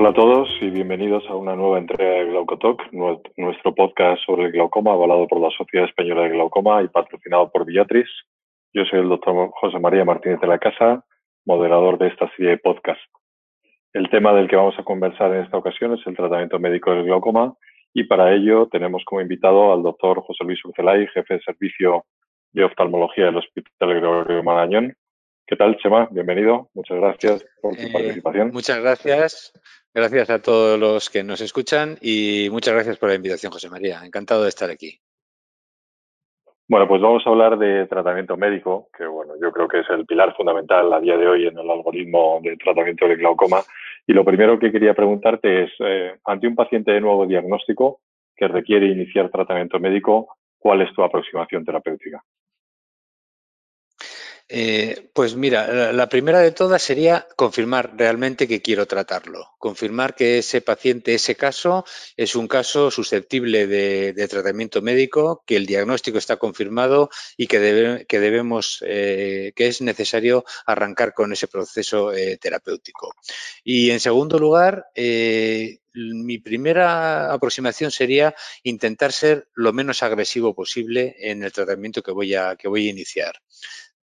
Hola a todos y bienvenidos a una nueva entrega de Glaucotalk, nuestro podcast sobre el glaucoma, avalado por la Sociedad Española de Glaucoma y patrocinado por Viatris. Yo soy el doctor José María Martínez de la Casa, moderador de esta serie de podcast. El tema del que vamos a conversar en esta ocasión es el tratamiento médico del glaucoma y para ello tenemos como invitado al doctor José Luis Urcelay, jefe de servicio de oftalmología del Hospital Gregorio Marañón. ¿Qué tal, Chema? Bienvenido. Muchas gracias por tu Eh, participación. muchas gracias. Gracias a todos los que nos escuchan y muchas gracias por la invitación, José María. Encantado de estar aquí. Bueno, pues vamos a hablar de tratamiento médico, que bueno, yo creo que es el pilar fundamental a día de hoy en el algoritmo de tratamiento del glaucoma. Y lo primero que quería preguntarte es, eh, ante un paciente de nuevo diagnóstico que requiere iniciar tratamiento médico, ¿cuál es tu aproximación terapéutica? Eh, pues mira, la, primera de todas sería confirmar realmente que quiero tratarlo, confirmar que ese paciente, ese caso, es un caso susceptible de, tratamiento médico, que el diagnóstico está confirmado y que, debe- que debemos, eh, que es necesario arrancar con ese proceso eh, terapéutico. Y en segundo lugar, mi primera aproximación sería intentar ser lo menos agresivo posible en el tratamiento que voy a, que voy a iniciar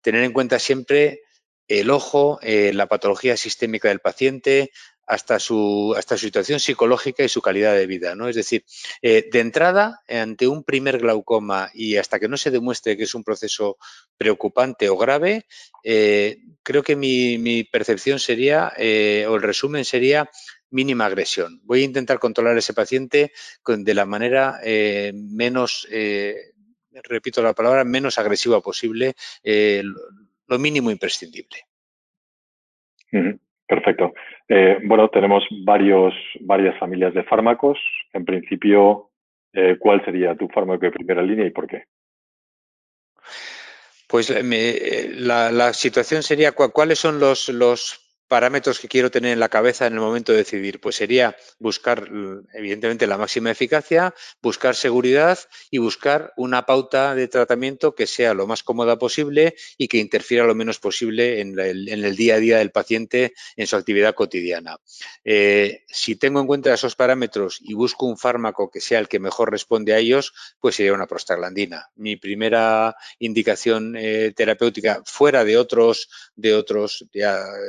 tener en cuenta siempre el ojo, eh, la patología sistémica del paciente, hasta su, hasta su situación psicológica y su calidad de vida. ¿no? Es decir, eh, de entrada, ante un primer glaucoma y hasta que no se demuestre que es un proceso preocupante o grave, eh, creo que mi, percepción sería, o el resumen sería, mínima agresión. Voy a intentar controlar a ese paciente de la manera menos, repito la palabra, menos agresiva posible eh, lo, mínimo imprescindible. Perfecto. Eh, bueno, tenemos varios, varias familias de fármacos. En principio, eh, ¿cuál sería tu fármaco de primera línea y por qué? Pues me- la, la situación sería cuáles son los, los parámetros que quiero tener en la cabeza en el momento de decidir. Pues sería buscar, l- evidentemente, la máxima eficacia, buscar seguridad y buscar una pauta de tratamiento que sea lo más cómoda posible y que interfiera lo menos posible en, el, día a día del paciente en su actividad cotidiana. Eh, si tengo en cuenta esos parámetros y busco un fármaco que sea el que mejor responde a ellos, pues sería una prostaglandina. Mi primera indicación eh, terapéutica fuera de otros, de otros,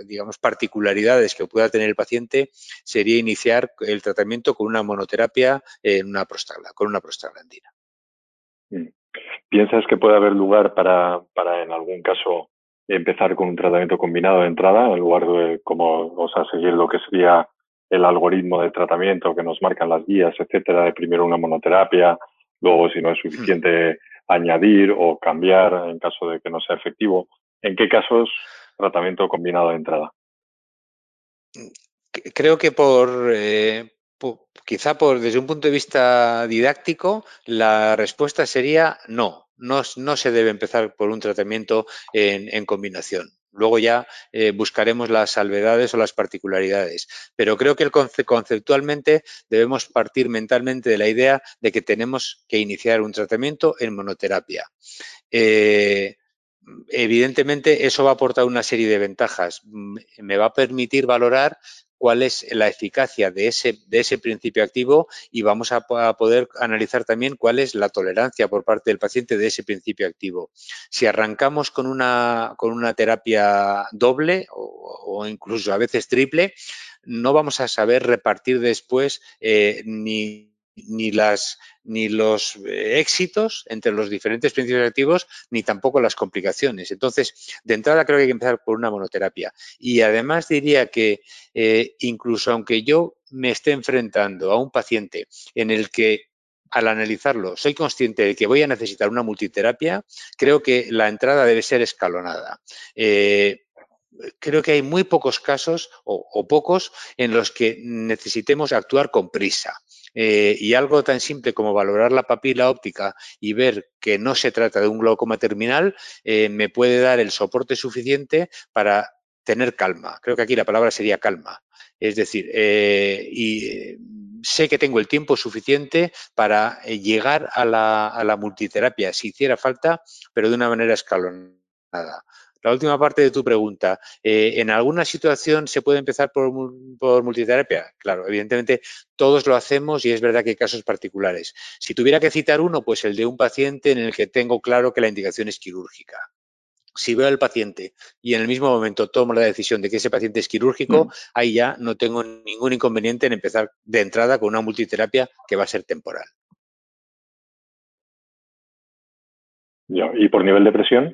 digamos, particularidades que pueda tener el paciente, sería iniciar el tratamiento con una monoterapia en una prostagla- con una prostaglandina. Mm. ¿Piensas que puede haber lugar para, para, en algún caso, empezar con un tratamiento combinado de entrada, en lugar de como, o sea, seguir lo que sería el algoritmo de tratamiento que nos marcan las guías, etcétera, de primero una monoterapia, luego, si no es suficiente, añadir o cambiar en caso de que no sea efectivo? ¿En qué casos tratamiento combinado de entrada? Creo que por, eh, quizá por desde un punto de vista didáctico, la respuesta sería no. No, no se debe empezar por un tratamiento en, combinación. Luego ya eh, buscaremos las salvedades o las particularidades. Pero creo que el conce- conceptualmente debemos partir mentalmente de la idea de que tenemos que iniciar un tratamiento en monoterapia. Eh, evidentemente, eso va a aportar una serie de ventajas. Me va a permitir valorar cuál es la eficacia de ese, de ese principio activo y vamos a, po- a poder analizar también cuál es la tolerancia por parte del paciente de ese principio activo. Si arrancamos con una, con una terapia doble o, o incluso a veces triple, no vamos a saber repartir después eh, ni, ni, las, ni los eh, éxitos entre los diferentes principios activos, ni tampoco las complicaciones. Entonces, de entrada creo que hay que empezar por una monoterapia. Y además diría que eh, incluso aunque yo me esté enfrentando a un paciente en el que al analizarlo soy consciente de que voy a necesitar una multiterapia, creo que la entrada debe ser escalonada. Eh, creo que hay muy pocos casos o, o, pocos en los que necesitemos actuar con prisa. Eh, y algo tan simple como valorar la papila óptica y ver que no se trata de un glaucoma terminal eh, me puede dar el soporte suficiente para tener calma. Creo que aquí la palabra sería calma. Es decir, eh, y sé que tengo el tiempo suficiente para llegar a la, a la multiterapia si hiciera falta, pero de una manera escalonada. La última parte de tu pregunta. Eh, ¿En alguna situación se puede empezar por, por, multiterapia? Claro, evidentemente todos lo hacemos y es verdad que hay casos particulares. Si tuviera que citar uno, pues el de un paciente en el que tengo claro que la indicación es quirúrgica si veo al paciente y en el mismo momento tomo la decisión de que ese paciente es quirúrgico, mm. ahí ya no tengo ningún inconveniente en empezar de entrada con una multiterapia que va a ser temporal. ¿Y por nivel de presión?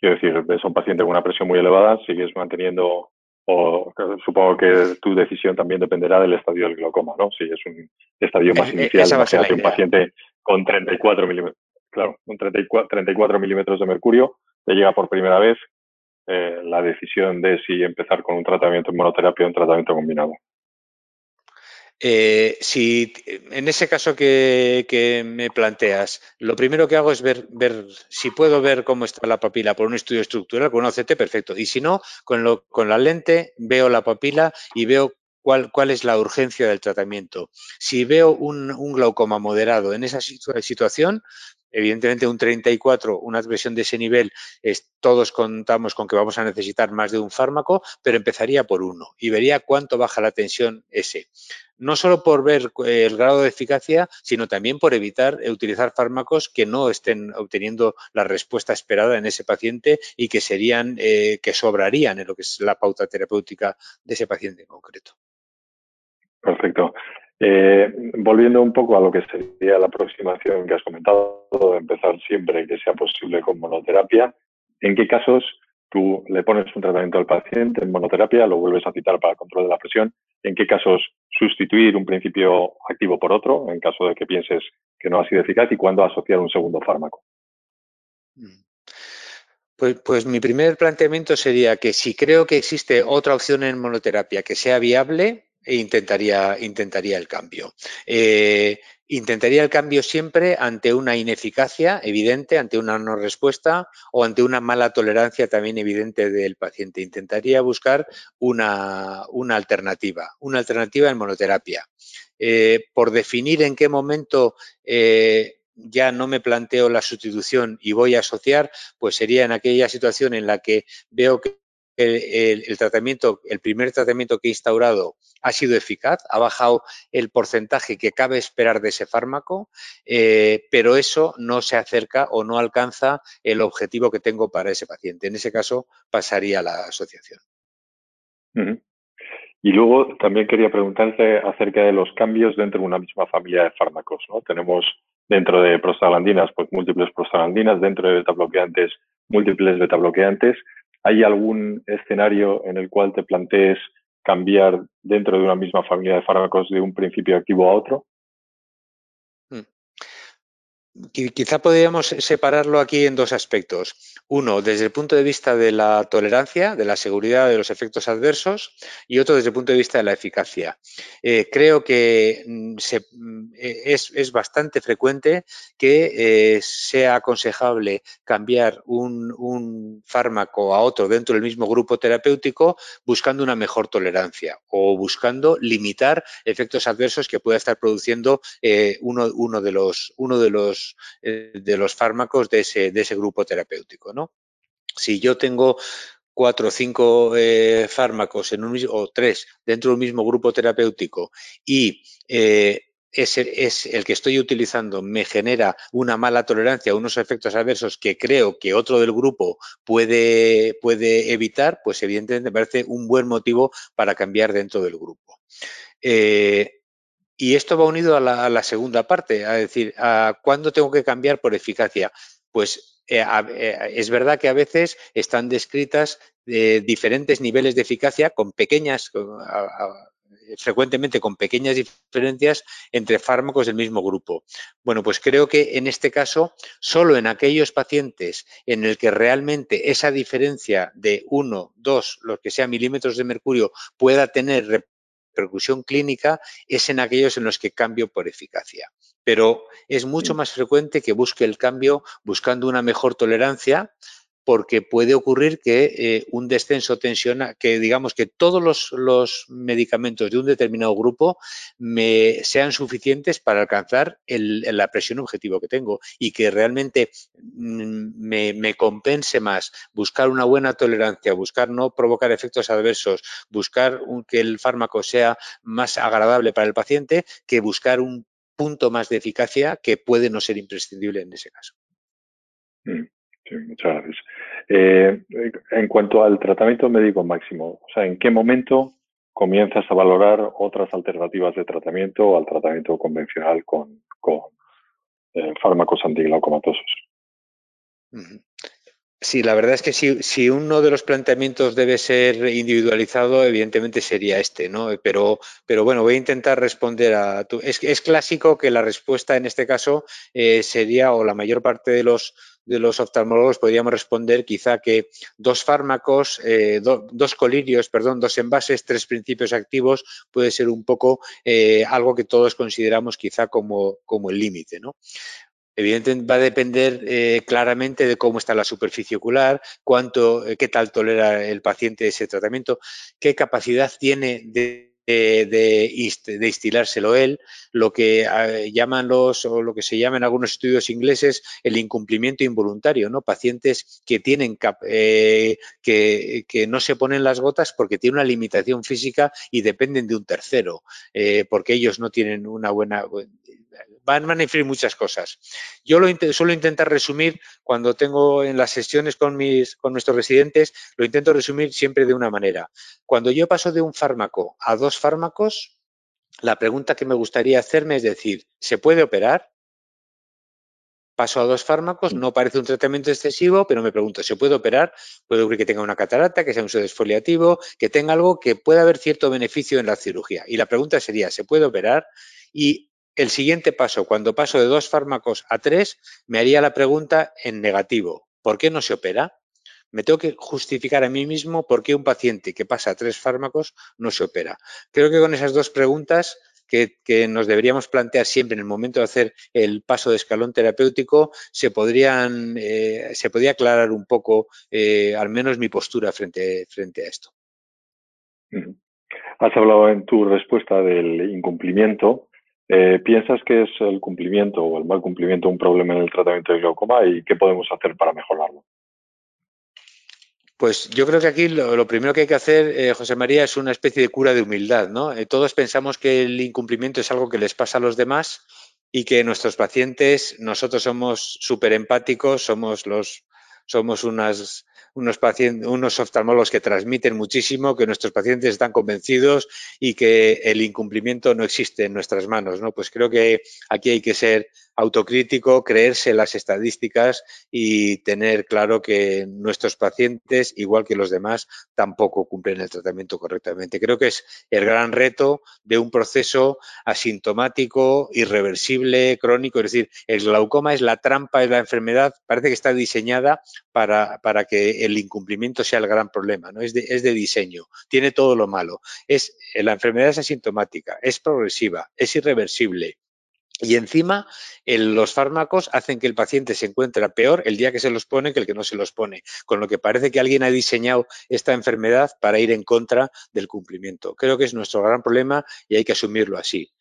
Quiero decir, ves a un paciente con una presión muy elevada, sigues manteniendo, o supongo que tu decisión también dependerá del estadio del glaucoma, ¿no? Si es un estadio más inicial, imagínate un paciente con 34 milímetros claro, un 34, 34 milímetros de mercurio, le llega por primera vez eh, la decisión de si empezar con un tratamiento en monoterapia o un tratamiento combinado. Eh, si en ese caso que, me planteas, lo primero que hago es ver, ver si puedo ver cómo está la papila por un estudio estructural con un OCT, perfecto. Y si no, con, la lente veo la papila y veo cuál, es la urgencia del tratamiento. Si veo un, glaucoma moderado en esa situación, Evidentemente, un 34, una adversión de ese nivel, todos contamos con que vamos a necesitar más de un fármaco, pero empezaría por uno y vería cuánto baja la tensión ese. No solo por ver eh, el grado de eficacia, sino también por evitar utilizar fármacos que no estén obteniendo la respuesta esperada en ese paciente y que serían, eh, que sobrarían en lo que es la pauta terapéutica de ese paciente en concreto. Perfecto. Eh, volviendo un poco a lo que sería la aproximación que has comentado, de empezar siempre que sea posible con monoterapia, ¿en qué casos tú le pones un tratamiento al paciente en monoterapia, lo vuelves a citar para control de la presión? ¿En qué casos sustituir un principio activo por otro, en caso de que pienses que no ha sido eficaz? ¿Y cuándo asociar un segundo fármaco? Mm. Pues, pues, mi primer planteamiento sería que si creo que existe otra opción en monoterapia que sea viable, e intentaría, intentaría el cambio. Eh, intentaría el cambio siempre ante una ineficacia evidente, ante una no respuesta o ante una mala tolerancia también evidente del paciente. Intentaría buscar una, alternativa, una alternativa en monoterapia. Eh, por definir en qué momento eh, ya no me planteo la sustitución y voy a asociar, pues sería en aquella situación en la que veo que el, tratamiento, el primer tratamiento que he instaurado ha sido eficaz, ha bajado el porcentaje que cabe esperar de ese fármaco, eh, pero eso no se acerca o no alcanza el objetivo que tengo para ese paciente. En ese caso, pasaría a la asociación. Y luego también quería preguntarte acerca de los cambios dentro de una misma familia de fármacos. ¿no? Tenemos dentro de prostaglandinas, pues múltiples prostaglandinas, dentro de betabloqueantes, múltiples betabloqueantes. ¿Hay algún escenario en el cual te plantees cambiar dentro de una misma familia de fármacos de un principio activo a otro? Quizá podríamos separarlo aquí en dos aspectos. Uno, desde el punto de vista de la tolerancia, de la seguridad de los efectos adversos, y otro desde el punto de vista de la eficacia. Eh, creo que mm, mm, e, es, bastante frecuente que eh, sea aconsejable cambiar un, fármaco a otro dentro del mismo grupo terapéutico buscando una mejor tolerancia o buscando limitar efectos adversos que pueda estar produciendo eh, uno, de los, uno de los eh, de los fármacos de ese, de ese grupo terapéutico. ¿no? Si yo tengo cuatro o cinco eh, fármacos en un o tres dentro del mismo grupo terapéutico y eh, es el que estoy utilizando me genera una mala tolerancia, unos efectos adversos que creo que otro del grupo puede, puede evitar, pues evidentemente me parece un buen motivo para cambiar dentro del grupo. Y esto va unido a la, segunda parte, a decir, ¿a ¿cuándo tengo que cambiar por eficacia? Pues eh, eh, es verdad que a veces están descritas eh, diferentes niveles de eficacia con pequeñas, frecuentemente con pequeñas diferencias entre fármacos del mismo grupo. Bueno, pues creo que en este caso, solo en aquellos pacientes en el que realmente esa diferencia de 1, 2, lo que sea milímetros de mercurio pueda tener repercusión clínica es en aquellos en los que cambio por eficacia. Pero es mucho más frecuente que busque el cambio buscando una mejor tolerancia porque puede ocurrir que eh, un descenso tensiona, que digamos que todos los, medicamentos de un determinado grupo sean suficientes para alcanzar la presión objetivo que tengo y que realmente mm, me, me compense más buscar una buena tolerancia, buscar no provocar efectos adversos, buscar que el fármaco sea más agradable para el paciente, que buscar un punto más de eficacia que puede no ser imprescindible en ese caso. Mm, muchas gracias. Eh, en cuanto al tratamiento médico máximo, o sea, ¿en qué momento comienzas a valorar otras alternativas de tratamiento al tratamiento convencional con, eh, fármacos antiglaucomatosos? Sí, la verdad es que si, uno de los planteamientos debe ser individualizado, evidentemente sería este, ¿no? Pero, pero bueno, voy a intentar responder a tu. Es, es clásico que la respuesta en este caso eh, sería, o la mayor parte de los de los oftalmólogos podríamos responder quizá que dos fármacos, eh, dos colirios, perdón, dos envases, tres principios activos puede ser un poco eh, algo que todos consideramos quizá como, como el límite, ¿no? Evidentemente va a depender eh, claramente de cómo está la superficie ocular, cuánto, qué tal tolera el paciente ese tratamiento, qué capacidad tiene de, de, instilárselo él, lo que ah, llaman los, o lo que se llama en algunos estudios ingleses, el incumplimiento involuntario, ¿no? Pacientes que tienen eh, que, que, no se ponen las gotas porque tienen una limitación física y dependen de un tercero, porque ellos no tienen una buena van, a influir muchas cosas. Yo lo suelo intentar resumir cuando tengo en las sesiones con nuestros residentes, lo intento resumir siempre de una manera. Cuando yo paso de un fármaco a dos fármacos, la pregunta que me gustaría hacerme es decir, ¿se puede operar? Paso a dos fármacos, no parece un tratamiento excesivo, pero me pregunto, ¿se puede operar? Puede ocurrir que tenga una catarata, que sea un desfoliativo, que tenga algo que pueda haber cierto beneficio en la cirugía. Y la pregunta sería, ¿se puede operar? Y el siguiente paso, cuando paso de dos fármacos a tres, me haría la pregunta en negativo. ¿Por qué no se opera? Me tengo que justificar a mí mismo por qué un paciente que pasa a tres fármacos no se opera. Creo que con esas dos preguntas que, nos deberíamos plantear siempre en el momento de hacer el paso de escalón terapéutico, se podrían, eh, se podría aclarar un poco, eh, al menos mi postura frente, frente a esto. Has hablado en tu respuesta del incumplimiento eh, ¿Piensas que es el cumplimiento o el mal cumplimiento un problema en el tratamiento de glaucoma y qué podemos hacer para mejorarlo? Pues yo creo que aquí lo, primero que hay que hacer, eh, José María, es una especie de cura de humildad. ¿no? Eh, todos pensamos que el incumplimiento es algo que les pasa a los demás y que nuestros pacientes, nosotros somos súper empáticos, somos los somos unas unos, pacientes, unos oftalmólogos que transmiten muchísimo, que nuestros pacientes están convencidos y que el incumplimiento no existe en nuestras manos. ¿no? Pues creo que aquí hay que ser autocrítico, creerse las estadísticas y tener claro que nuestros pacientes, igual que los demás, tampoco cumplen el tratamiento correctamente. Creo que es el gran reto de un proceso asintomático, irreversible, crónico. Es decir, el glaucoma es la trampa, es la enfermedad, parece que está diseñada para, para que el incumplimiento sea el gran problema, ¿no? Es de, es de diseño, tiene todo lo malo. Es, la enfermedad es asintomática, es progresiva, es irreversible, y encima, los fármacos hacen que el paciente se encuentre peor el día que se los pone que el que no se los pone, con lo que parece que alguien ha diseñado esta enfermedad para ir en contra del cumplimiento. Creo que es nuestro gran problema y hay que asumirlo así.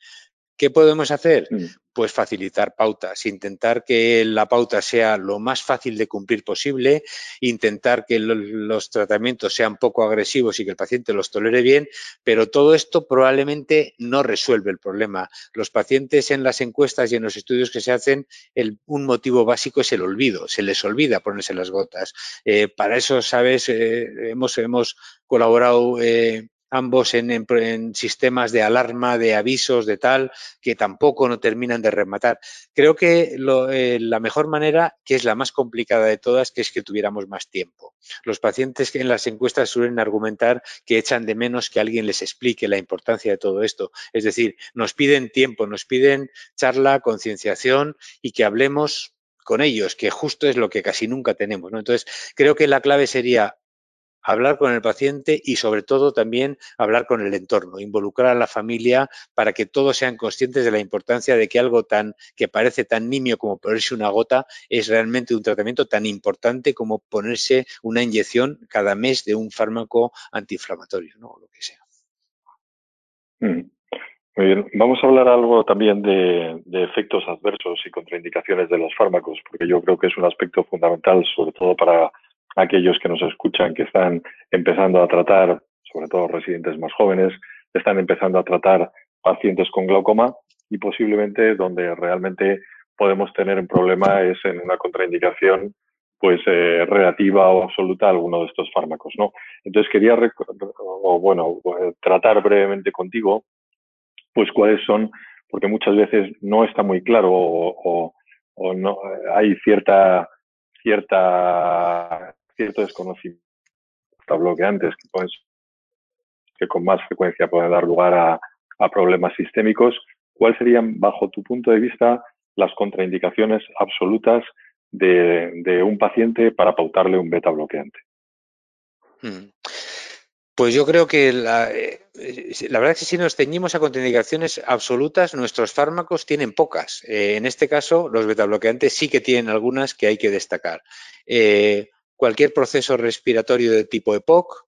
¿Qué podemos hacer? Mm. Pues facilitar pautas, intentar que la pauta sea lo más fácil de cumplir posible, intentar que los tratamientos sean poco agresivos y que el paciente los tolere bien, pero todo esto probablemente no resuelve el problema. Los pacientes en las encuestas y en los estudios que se hacen, un motivo básico es el olvido, se les olvida ponerse las gotas. Eh, para eso, sabes, eh, hemos, hemos colaborado eh, ambos en, sistemas de alarma, de avisos, de tal, que tampoco no terminan de rematar. Creo que eh, la mejor manera, que es la más complicada de todas, que es que tuviéramos más tiempo. Los pacientes que en las encuestas suelen argumentar que echan de menos que alguien les explique la importancia de todo esto. Es decir, nos piden tiempo, nos piden charla, concienciación y que hablemos con ellos, que justo es lo que casi nunca tenemos. Entonces, creo que la clave sería hablar con el paciente y sobre todo también hablar con el entorno, involucrar a la familia para que todos sean conscientes de la importancia de que algo tan que parece tan nimio como ponerse una gota es realmente un tratamiento tan importante como ponerse una inyección cada mes de un fármaco antiinflamatorio, ¿no? lo que sea. Mm. Muy bien. Vamos a hablar algo también de, efectos adversos y contraindicaciones de los fármacos, porque yo creo que es un aspecto fundamental, sobre todo para aquellos que nos escuchan, que están empezando a tratar, sobre todo residentes más jóvenes, están empezando a tratar pacientes con glaucoma y posiblemente donde realmente podemos tener un problema es en una contraindicación pues eh, relativa o absoluta a alguno de estos fármacos, ¿no? Entonces quería, o, bueno, eh, tratar brevemente contigo, pues cuáles son, porque muchas veces no está muy claro o, no hay cierta, cierta, cierto desconocimiento bloqueantes que, pues, que con más frecuencia pueden dar lugar a, a problemas sistémicos. ¿Cuáles serían, bajo tu punto de vista, las contraindicaciones absolutas de, un paciente para pautarle un beta bloqueante? Hmm. Pues yo creo que la, eh, la, verdad es que si nos ceñimos a contraindicaciones absolutas, nuestros fármacos tienen pocas. Eh, en este caso, los beta bloqueantes sí que tienen algunas que hay que destacar. Eh, cualquier proceso respiratorio de tipo EPOC,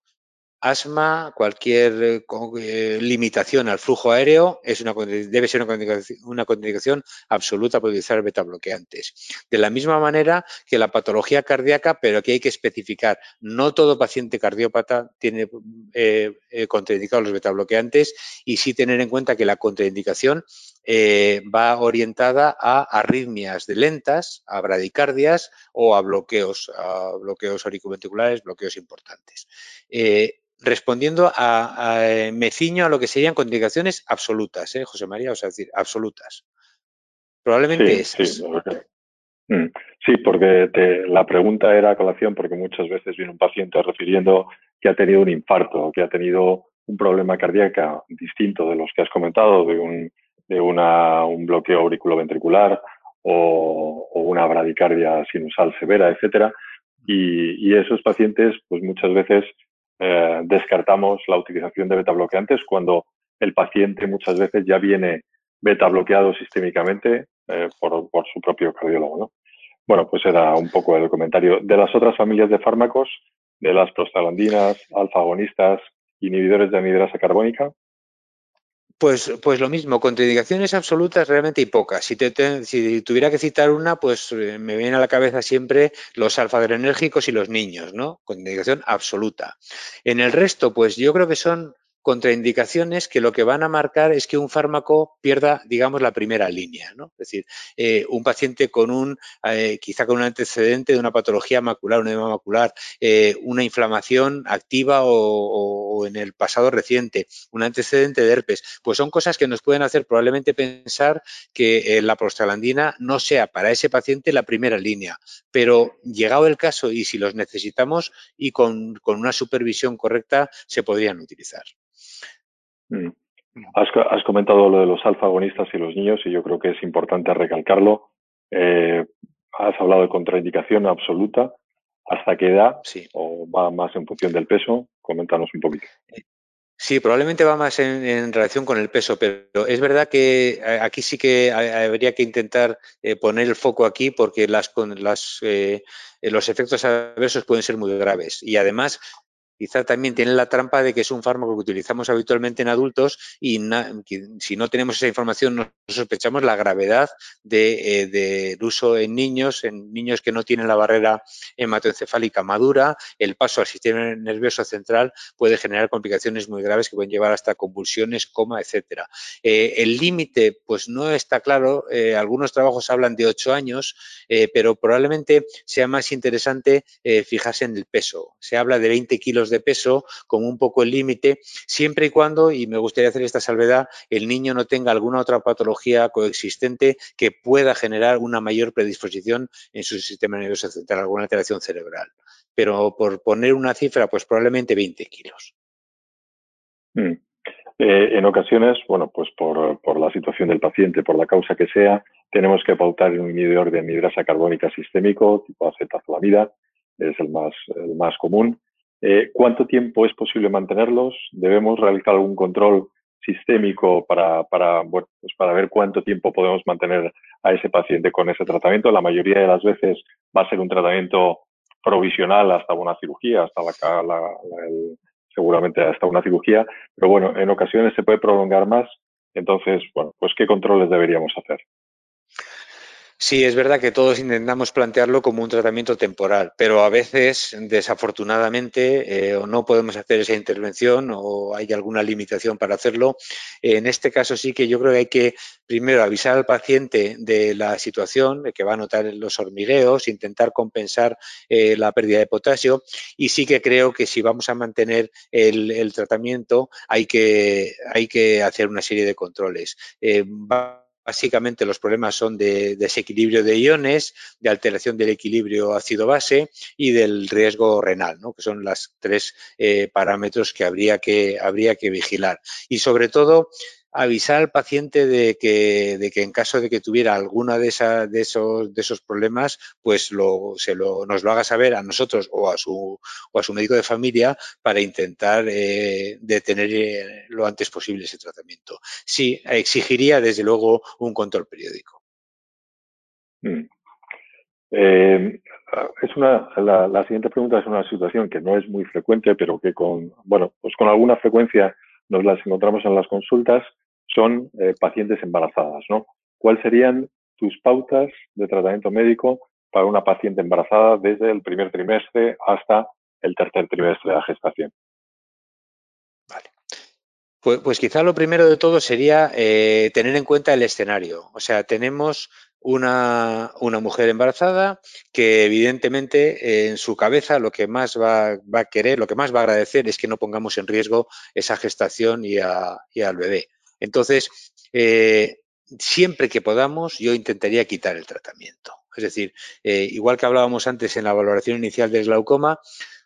asma, cualquier eh, eh, limitación al flujo aéreo es una, debe ser una contraindicación, absoluta para utilizar beta bloqueantes. De la misma manera que la patología cardíaca, pero aquí hay que especificar, no todo paciente cardiópata tiene eh, contraindicados los beta bloqueantes y sí tener en cuenta que la contraindicación va orientada a arritmias de lentas, a bradicardias o a bloqueos, a bloqueos auriculoventriculares, bloqueos importantes respondiendo a, eh, me ciño a lo que serían contraindicaciones absolutas, ¿eh, José María? O sea, decir, absolutas. Probablemente sí, Sí, mm, sí porque la pregunta era a colación porque muchas veces viene un paciente refiriendo que ha tenido un infarto, que ha tenido un problema cardíaco distinto de los que has comentado, de un, de una, un bloqueo auriculoventricular o, una bradicardia sinusal severa, etcétera. Y, esos pacientes, pues muchas veces eh, descartamos la utilización de beta bloqueantes cuando el paciente muchas veces ya viene beta bloqueado sistémicamente eh, por, su propio cardiólogo. ¿no? Bueno, pues era un poco el comentario. De las otras familias de fármacos, de las prostaglandinas, alfa-agonistas, inhibidores de anidrasa carbónica, pues, pues lo mismo, contraindicaciones absolutas realmente hay pocas. Si, tuviera que citar una, pues eh, me viene a la cabeza siempre los alfa-adrenérgicos y los niños, ¿no? Contraindicación absoluta. En el resto, pues yo creo que son contraindicaciones que lo que van a marcar es que un fármaco pierda, digamos, la primera línea. ¿no? Es decir, eh, un paciente con un, eh, quizá con un antecedente de una patología macular, un edema macular, eh, una inflamación activa o, en el pasado reciente, un antecedente de herpes, pues son cosas que nos pueden hacer probablemente pensar que la prostaglandina no sea para ese paciente la primera línea. Pero llegado el caso y si los necesitamos y con una supervisión correcta, se podrían utilizar. Mm. Has, comentado lo de los alfa-agonistas y los niños y yo creo que es importante recalcarlo. Eh, has hablado de contraindicación absoluta. ¿Hasta qué edad? Sí. ¿O va más en función del peso? Coméntanos un poquito. Sí, probablemente va más en, relación con el peso, pero es verdad que eh, aquí sí que habría que intentar eh, poner el foco aquí porque las, las, los efectos adversos pueden ser muy graves. Y además, quizá también tiene la trampa de que es un fármaco que utilizamos habitualmente en adultos y si no tenemos esa información no sospechamos la gravedad del de, uso en niños, en niños que no tienen la barrera hematoencefálica madura, el paso al sistema nervioso central puede generar complicaciones muy graves que pueden llevar hasta convulsiones, coma, etcétera. Eh, el límite, pues no está claro, eh, algunos trabajos hablan de ocho años, eh, pero probablemente sea más interesante fijarse en el peso. Se habla de 20 kilos de peso como un poco el límite, siempre y cuando, y me gustaría hacer esta salvedad, el niño no tenga alguna otra patología coexistente que pueda generar una mayor predisposición en su sistema nervioso central, alguna alteración cerebral. Pero por poner una cifra, pues probablemente 20 kilos. Mm. Eh, en ocasiones, bueno, pues por, por, la situación del paciente, por la causa que sea, tenemos que pautar un inhibidor de anhidrasa carbónica sistémico tipo acetazolamida, es el más, el más común, Eh, ¿Cuánto tiempo es posible mantenerlos? ¿Debemos realizar algún control sistémico para, para, bueno, pues para ver cuánto tiempo podemos mantener a ese paciente con ese tratamiento? La mayoría de las veces va a ser un tratamiento provisional hasta una cirugía, hasta la, la, seguramente hasta una cirugía, pero bueno, en ocasiones se puede prolongar más. Entonces, bueno, pues ¿qué controles deberíamos hacer? Sí, es verdad que todos intentamos plantearlo como un tratamiento temporal, pero a veces, desafortunadamente, eh, o no podemos hacer esa intervención o hay alguna limitación para hacerlo. En este caso sí que yo creo que hay que primero avisar al paciente de la situación, de que va a notar los hormigueos, intentar compensar eh, la pérdida de potasio y sí que creo que si vamos a mantener el, tratamiento hay que, hay que hacer una serie de controles. Eh, Básicamente los problemas son de desequilibrio de iones, de alteración del equilibrio ácido-base y del riesgo renal, ¿no? que son los tres eh, parámetros que habría que, habría que vigilar. Y sobre todo, avisar al paciente de que, de que en caso de que tuviera alguna de, esa, de, esos, de esos problemas, pues lo, se lo, nos lo haga saber a nosotros o a su, o a su médico de familia para intentar eh, detener eh, lo antes posible ese tratamiento. Sí, exigiría desde luego un control periódico. Mm. Eh, es una, la, la, siguiente pregunta es una situación que no es muy frecuente, pero que con, bueno, pues con alguna frecuencia nos las encontramos en las consultas son eh, pacientes embarazadas. ¿Cuáles serían tus pautas de tratamiento médico para una paciente embarazada desde el primer trimestre hasta el tercer trimestre de la gestación? Vale. Pues, pues quizá lo primero de todo sería eh, tener en cuenta el escenario. O sea, tenemos una, una, mujer embarazada que evidentemente en su cabeza lo que más va, va, a querer, lo que más va a agradecer es que no pongamos en riesgo esa gestación y, a, y al bebé. Entonces, eh, siempre que podamos, yo intentaría quitar el tratamiento. Es decir, eh, igual que hablábamos antes en la valoración inicial del glaucoma,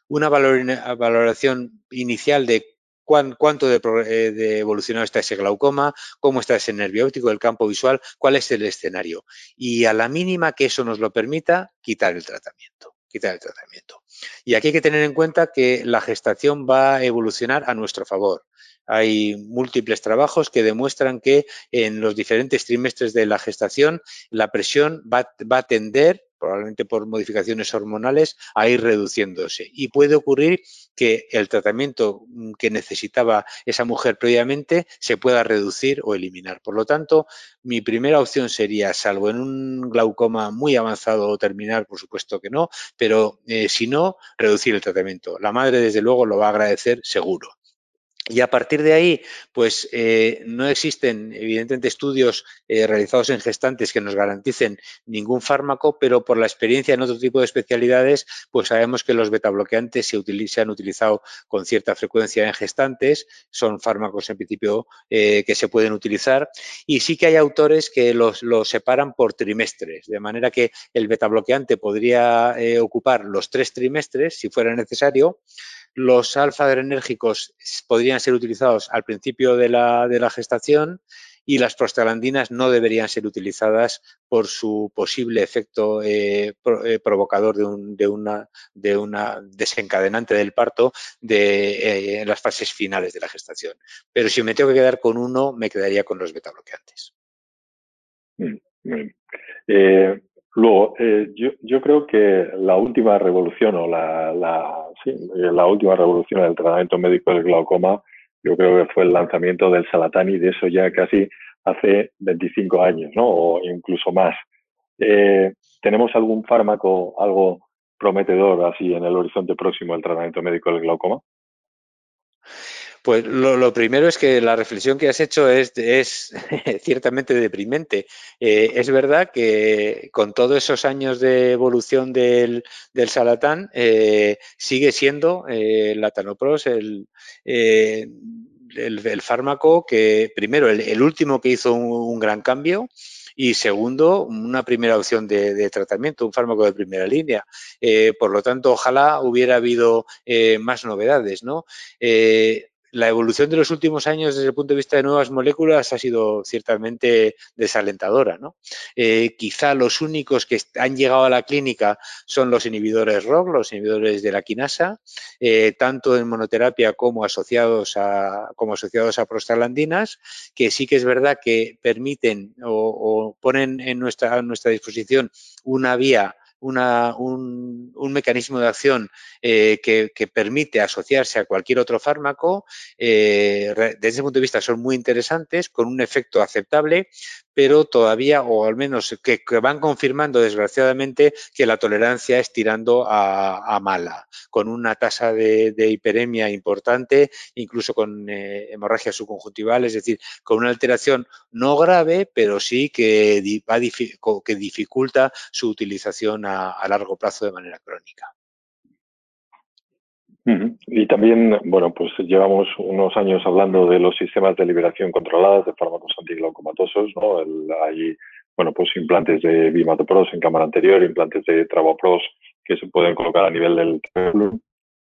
una valoración inicial de cuánto eh, de, evolucionado está ese glaucoma, cómo está ese nervio óptico, el campo visual, cuál es el escenario. Y a la mínima que eso nos lo permita, quitar el tratamiento. Quitar el tratamiento. Y aquí hay que tener en cuenta que la gestación va a evolucionar a nuestro favor. Hay múltiples trabajos que demuestran que en los diferentes trimestres de la gestación la presión va, va a tender probablemente por modificaciones hormonales, a ir reduciéndose. Y puede ocurrir que el tratamiento que necesitaba esa mujer previamente se pueda reducir o eliminar. Por lo tanto, mi primera opción sería, salvo en un glaucoma muy avanzado o terminal, por supuesto que no, pero eh, si no, reducir el tratamiento. La madre, desde luego, lo va a agradecer seguro. Y a partir de ahí, pues eh, no existen, evidentemente, estudios eh, realizados en gestantes que nos garanticen ningún fármaco, pero por la experiencia en otro tipo de especialidades, pues sabemos que los betabloqueantes se, se han utilizado con cierta frecuencia en gestantes, son fármacos en principio eh, que se pueden utilizar, y sí que hay autores que los, los separan por trimestres, de manera que el betabloqueante podría ocupar los tres trimestres, si fuera necesario, los alfa-adrenérgicos podrían ser utilizados al principio de la, gestación y las prostaglandinas no deberían ser utilizadas por su posible efecto eh, eh, provocador de, un, de, una, de una desencadenante del parto de, eh, en las fases finales de la gestación. Pero si me tengo que quedar con uno, me quedaría con los beta bloqueantes. Mm, Luego, eh, yo, creo que la última revolución o la, la, sí, la última revolución en el tratamiento médico del glaucoma, yo creo que fue el lanzamiento del Salatani, de eso ya casi hace 25 años, ¿no? O incluso más. Eh, ¿Tenemos algún fármaco, algo prometedor así en el horizonte próximo del tratamiento médico del glaucoma? Pues lo, primero es que la reflexión que has hecho es, ciertamente deprimente. Eh, es verdad que con todos esos años de evolución del, salatán, eh, sigue siendo eh, el latanopros el, el, fármaco que, primero, el, último que hizo un, gran cambio, y segundo, una primera opción de, tratamiento, un fármaco de primera línea. por lo tanto, ojalá hubiera habido más novedades, ¿no? La evolución de los últimos años desde el punto de vista de nuevas moléculas ha sido ciertamente desalentadora. ¿no? Eh, quizá los únicos que han llegado a la clínica son los inhibidores ROC, los inhibidores de la quinasa, eh, tanto en monoterapia como asociados a, como asociados a prostaglandinas, que sí que es verdad que permiten o, ponen en nuestra, en nuestra disposición una vía un, mecanismo de acción eh, que, permite asociarse a cualquier otro fármaco, eh, desde ese punto de vista son muy interesantes, con un efecto aceptable, pero todavía, o al menos que, van confirmando desgraciadamente que la tolerancia es tirando a, mala, con una tasa de, hiperemia importante, incluso con eh, hemorragia subconjuntival, es decir, con una alteración no grave, pero sí que, que dificulta su utilización a, largo plazo de manera crónica. Y también, bueno, pues llevamos unos años hablando de los sistemas de liberación controladas de fármacos antiglaucomatosos, ¿no? hay, bueno, pues implantes de bimatopros en cámara anterior, implantes de trabopros que se pueden colocar a nivel del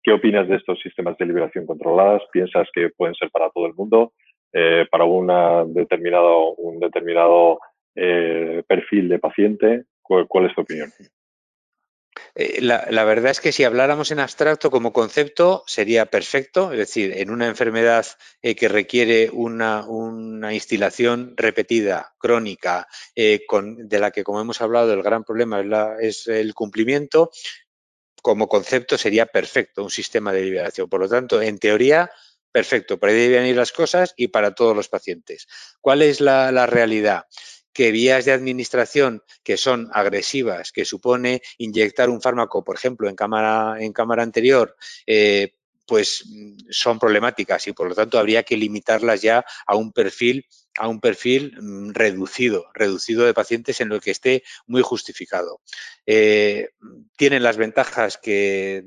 ¿Qué opinas de estos sistemas de liberación controladas? ¿Piensas que pueden ser para todo el mundo? Eh, ¿Para una determinado, un determinado eh, perfil de paciente? ¿Cuál, es tu opinión? Eh, la, verdad es que si habláramos en abstracto como concepto sería perfecto, es decir, en una enfermedad eh, que requiere una, instilación repetida, crónica, eh, de la que como hemos hablado el gran problema es, el cumplimiento, como concepto sería perfecto un sistema de liberación. Por lo tanto, en teoría, perfecto, por ahí deben ir las cosas y para todos los pacientes. ¿Cuál es la realidad? Que vías de administración que son agresivas, que supone inyectar un fármaco, por ejemplo, en cámara, en cámara anterior, eh, pues mm, son problemáticas y por lo tanto habría que limitarlas ya a un perfil a un perfil mm, reducido, reducido de pacientes en lo que esté muy justificado. Eh, tienen las ventajas que,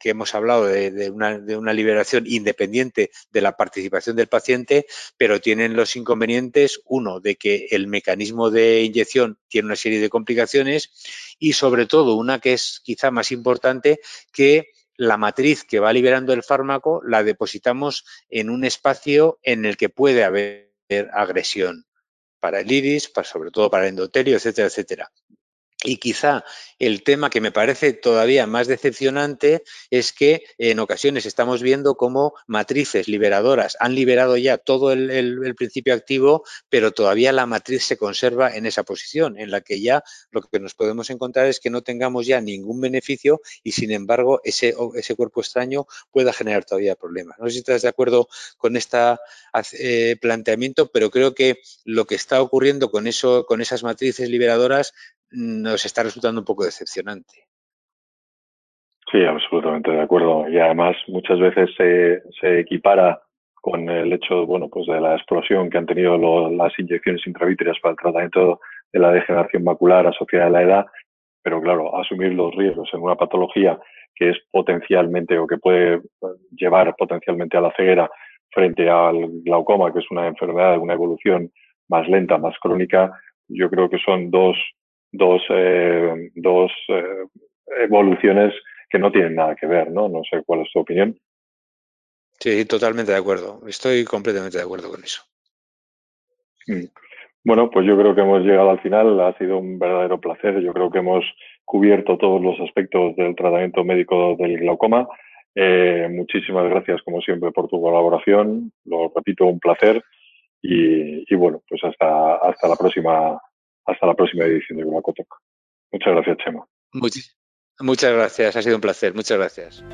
que hemos hablado de, una, liberación independiente de la participación del paciente, pero tienen los inconvenientes, uno, de que el mecanismo de inyección tiene una serie de complicaciones y sobre todo una que es quizá más importante, que la matriz que va liberando el fármaco la depositamos en un espacio en el que puede haber agresión para el iris, para, sobre todo para el endotelio, etcétera, etcétera. Y quizá el tema que me parece todavía más decepcionante es que en ocasiones estamos viendo cómo matrices liberadoras han liberado ya todo el, principio activo, pero todavía la matriz se conserva en esa posición, en la que ya lo que nos podemos encontrar es que no tengamos ya ningún beneficio y sin embargo ese, ese cuerpo extraño pueda generar todavía problemas. No sé si estás de acuerdo con este planteamiento, pero creo que lo que está ocurriendo con, eso, con esas matrices liberadoras nos está resultando un poco decepcionante. Sí, absolutamente de acuerdo. Y además muchas veces se, se equipara con el hecho bueno, pues de la explosión que han tenido las inyecciones intravítreas para el tratamiento de la degeneración macular asociada a la edad, pero claro, asumir los riesgos en una patología que es potencialmente o que puede llevar potencialmente a la ceguera frente al glaucoma, que es una enfermedad de una evolución más lenta, más crónica, yo creo que son dos dos, eh, dos eh, evoluciones que no tienen nada que ver, ¿no? No sé cuál es tu opinión. Sí, totalmente de acuerdo. Estoy completamente de acuerdo con eso. Mm. Bueno, pues yo creo que hemos llegado al final. Ha sido un verdadero placer. Yo creo que hemos cubierto todos los aspectos del tratamiento médico del glaucoma. Eh, muchísimas gracias, como siempre, por tu colaboración. Lo repito, un placer. Y, y bueno, pues hasta, hasta la próxima hasta la próxima edición de Guanacotoc. Muchas gracias, Chema. muchas gracias, ha sido un placer. Muchas gracias.